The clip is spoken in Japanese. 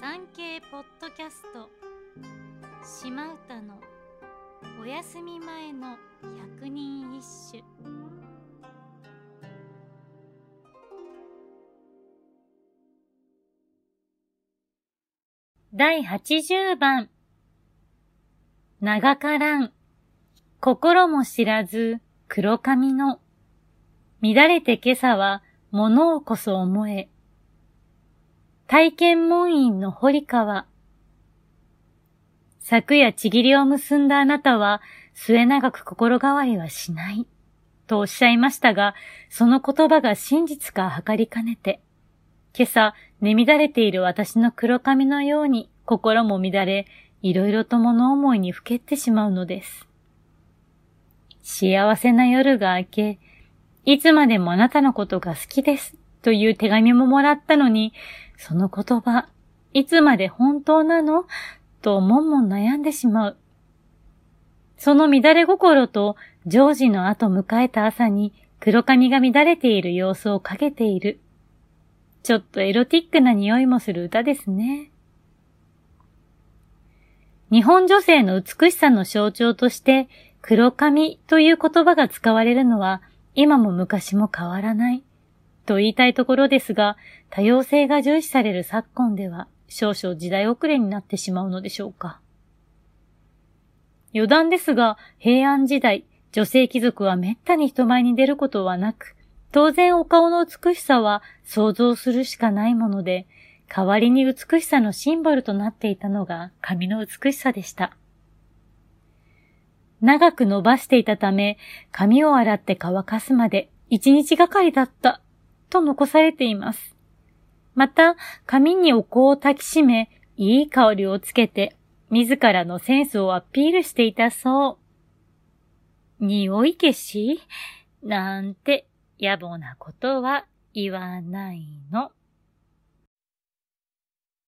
産経ポッドキャスト。島唄のお休み前の百人一首。第八十番。長からん。心も知らず。黒髪の。乱れて今朝は物をこそ思え。体験門院の堀川。昨夜ちぎりを結んだあなたは末長く心変わりはしない。とおっしゃいましたが、その言葉が真実か測りかねて、今朝、寝乱れている私の黒髪のように心も乱れ、いろいろと物思いにふけってしまうのです。幸せな夜が明け、いつまでもあなたのことが好きですという手紙ももらったのに、その言葉、いつまで本当なの？ともんもん悩んでしまう。その乱れ心とジョージの後迎えた朝に黒髪が乱れている様子をかけている。ちょっとエロティックな匂いもする歌ですね。日本女性の美しさの象徴として黒髪という言葉が使われるのは今も昔も変わらない。と言いたいところですが、多様性が重視される昨今では少々時代遅れになってしまうのでしょうか。余談ですが、平安時代、女性貴族は滅多に人前に出ることはなく、当然お顔の美しさは想像するしかないもので、代わりに美しさのシンボルとなっていたのが髪の美しさでした。長く伸ばしていたため、髪を洗って乾かすまで一日がかりだったと残されています。また、紙にお香を焚きしめ、いい香りをつけて、自らのセンスをアピールしていたそう。匂い消し？なんて野暮なことは言わないの。